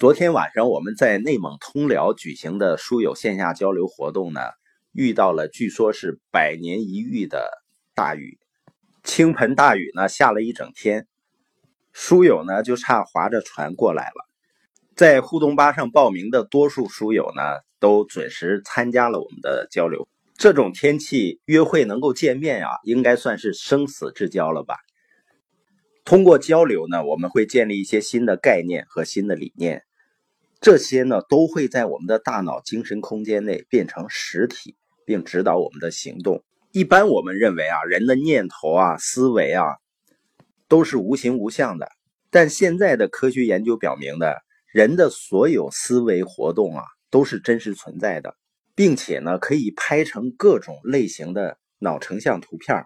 昨天晚上我们在内蒙通辽举行的书友线下交流活动呢，遇到了据说是百年一遇的大雨，倾盆大雨呢下了一整天，书友呢就差划着船过来了。在互动吧上报名的多数书友呢，都准时参加了我们的交流。这种天气约会能够见面啊，应该算是生死之交了吧。通过交流呢，我们会建立一些新的概念和新的理念。这些呢，都会在我们的大脑精神空间内变成实体，并指导我们的行动。一般我们认为啊，人的念头啊、思维啊，都是无形无相的。但现在的科学研究表明呢，人的所有思维活动啊，都是真实存在的，并且呢，可以拍成各种类型的脑成像图片。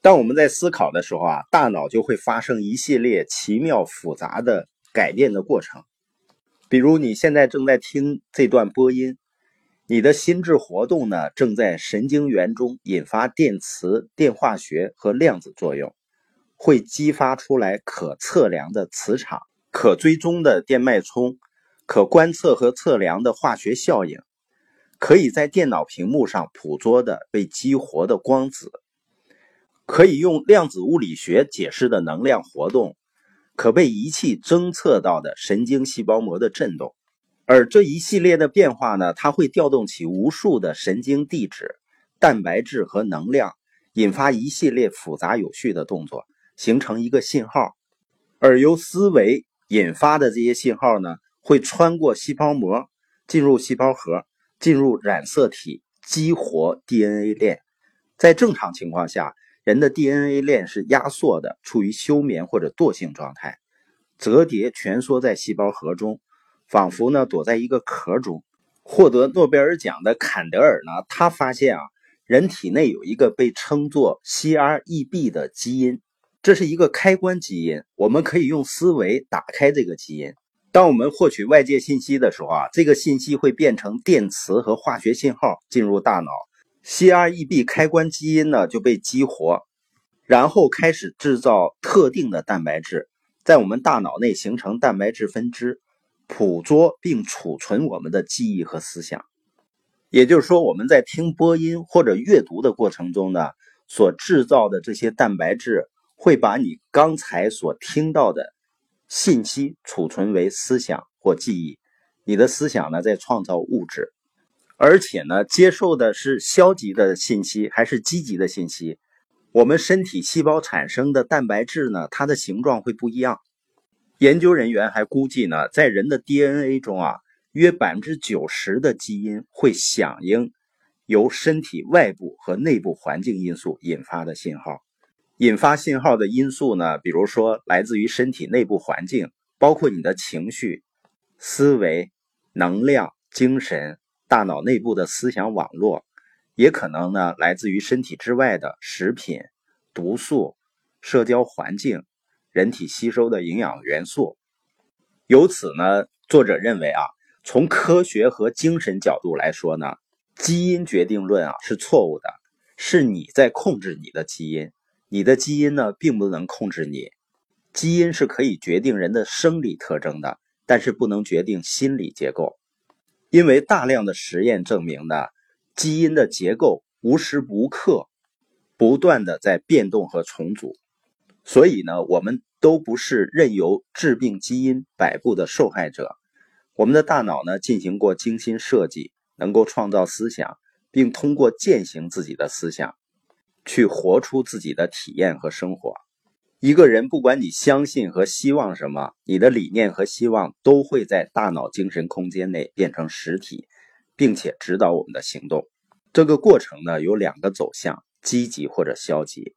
当我们在思考的时候啊，大脑就会发生一系列奇妙复杂的改变的过程。比如你现在正在听这段播音，你的心智活动呢正在神经元中引发电磁、电化学和量子作用，会激发出来可测量的磁场、可追踪的电脉冲、可观测和测量的化学效应，可以在电脑屏幕上捕捉的被激活的光子，可以用量子物理学解释的能量活动。可被仪器侦测到的神经细胞膜的振动，而这一系列的变化呢，它会调动起无数的神经递质、蛋白质和能量，引发一系列复杂有序的动作，形成一个信号。而由思维引发的这些信号呢，会穿过细胞膜，进入细胞核，进入染色体，激活 DNA 链。在正常情况下。人的 DNA 链是压缩的，处于休眠或者惰性状态，折叠蜷缩在细胞核中，仿佛呢躲在一个壳中。获得诺贝尔奖的坎德尔呢，他发现啊，人体内有一个被称作 CREB 的基因，这是一个开关基因，我们可以用思维打开这个基因。当我们获取外界信息的时候啊，这个信息会变成电磁和化学信号进入大脑。CREB 开关基因呢就被激活，然后开始制造特定的蛋白质，在我们大脑内形成蛋白质分支，捕捉并储存我们的记忆和思想。也就是说，我们在听播音或者阅读的过程中呢，所制造的这些蛋白质会把你刚才所听到的信息储存为思想或记忆，你的思想呢在创造物质。而且呢，接受的是消极的信息还是积极的信息？我们身体细胞产生的蛋白质呢，它的形状会不一样。研究人员还估计呢，在人的 DNA 中啊，约百分之九十的基因会响应由身体外部和内部环境因素引发的信号。引发信号的因素呢，比如说来自于身体内部环境，包括你的情绪、思维、能量、精神。大脑内部的思想网络，也可能呢来自于身体之外的食品、毒素、社交环境、人体吸收的营养元素。由此呢，作者认为啊，从科学和精神角度来说呢，基因决定论啊是错误的，是你在控制你的基因，你的基因呢并不能控制你。基因是可以决定人的生理特征的，但是不能决定心理结构。因为大量的实验证明呢，基因的结构无时无刻不断的在变动和重组，所以呢，我们都不是任由致病基因摆布的受害者。我们的大脑呢，进行过精心设计，能够创造思想，并通过践行自己的思想，去活出自己的体验和生活。一个人，不管你相信和希望什么，你的理念和希望都会在大脑精神空间内变成实体，并且指导我们的行动。这个过程呢，有两个走向：积极或者消极。